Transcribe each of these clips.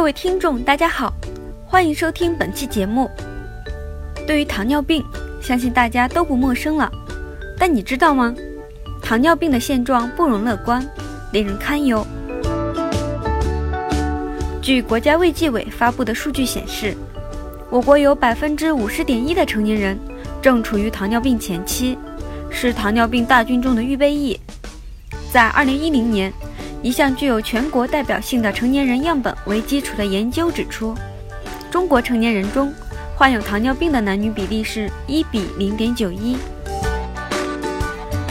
各位听众，大家好，欢迎收听本期节目。对于糖尿病，相信大家都不陌生了。但你知道吗？糖尿病的现状不容乐观，令人堪忧。据国家卫计委发布的数据显示，我国有百分之五十点一的成年人正处于糖尿病前期，是糖尿病大军中的预备役。在二零一零年。一项具有全国代表性的成年人样本为基础的研究指出，中国成年人中患有糖尿病的男女比例是一比零点九一。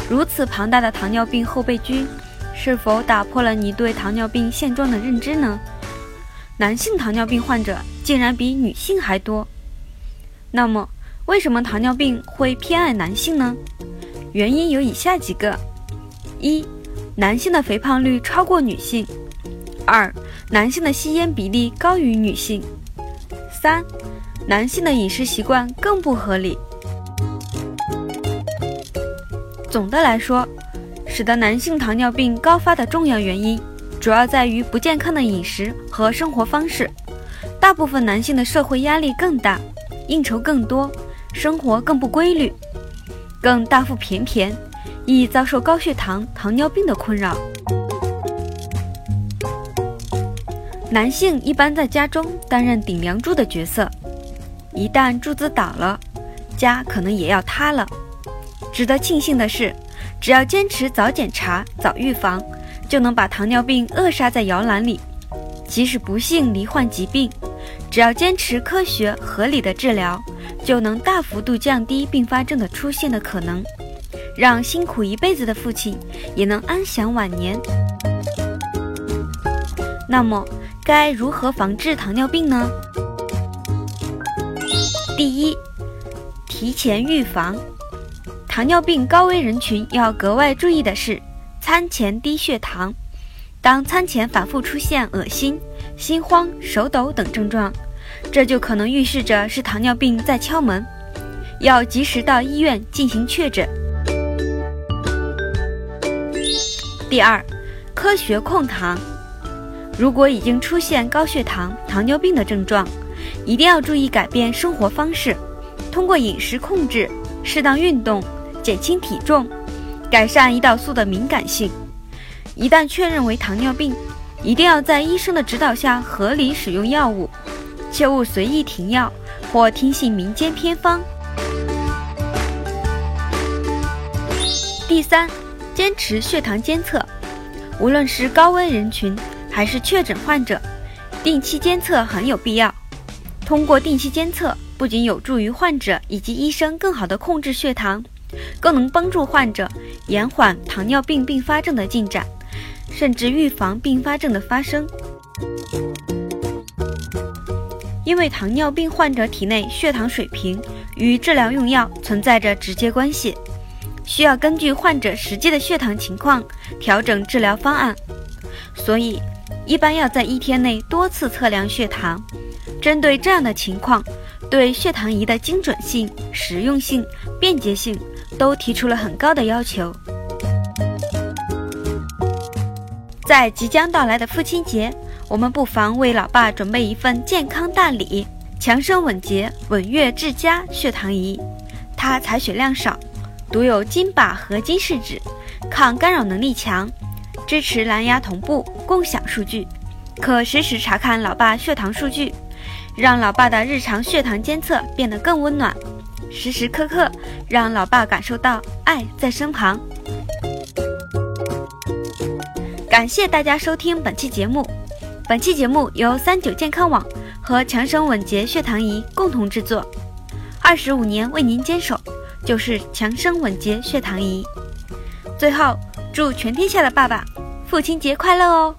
如此庞大的糖尿病后备军，是否打破了你对糖尿病现状的认知呢？男性糖尿病患者竟然比女性还多。那么，为什么糖尿病会偏爱男性呢？原因有以下几个：一。男性的肥胖率超过女性。二，男性的吸烟比例高于女性。三，男性的饮食习惯更不合理。总的来说，使得男性糖尿病高发的重要原因，主要在于不健康的饮食和生活方式。大部分男性的社会压力更大，应酬更多，生活更不规律，更大腹便便。易遭受高血糖、糖尿病的困扰。男性一般在家中担任顶梁柱的角色，一旦柱子倒了，家可能也要塌了。值得庆幸的是，只要坚持早检查、早预防，就能把糖尿病扼杀在摇篮里。即使不幸罹患疾病，只要坚持科学合理的治疗，就能大幅度降低并发症的出现的可能。让辛苦一辈子的父亲也能安享晚年。那么，该如何防治糖尿病呢？第一，提前预防。糖尿病高危人群要格外注意的是，餐前低血糖。当餐前反复出现恶心、心慌、手抖等症状，这就可能预示着是糖尿病在敲门，要及时到医院进行确诊。第二，科学控糖。如果已经出现高血糖、糖尿病的症状，一定要注意改变生活方式，通过饮食控制、适当运动减轻体重，改善胰岛素的敏感性。一旦确认为糖尿病，一定要在医生的指导下合理使用药物，切勿随意停药或听信民间偏方。第三。坚持血糖监测，无论是高危人群还是确诊患者，定期监测很有必要。通过定期监测，不仅有助于患者以及医生更好地控制血糖，更能帮助患者延缓糖尿病并发症的进展，甚至预防并发症的发生。因为糖尿病患者体内血糖水平与治疗用药存在着直接关系。需要根据患者实际的血糖情况调整治疗方案，所以一般要在一天内多次测量血糖。针对这样的情况，对血糖仪的精准性、实用性、便捷性都提出了很高的要求。在即将到来的父亲节，我们不妨为老爸准备一份健康大礼——强生稳捷稳悦智佳血糖仪，它采血量少。独有金靶合金试纸，抗干扰能力强，支持蓝牙同步共享数据，可实时查看老爸血糖数据，让老爸的日常血糖监测变得更温暖，时时刻刻让老爸感受到爱在身旁。感谢大家收听本期节目，本期节目由三九健康网和强生稳捷血糖仪共同制作，二十五年为您坚守。就是强生稳捷血糖仪。最后，祝全天下的爸爸父亲节快乐哦！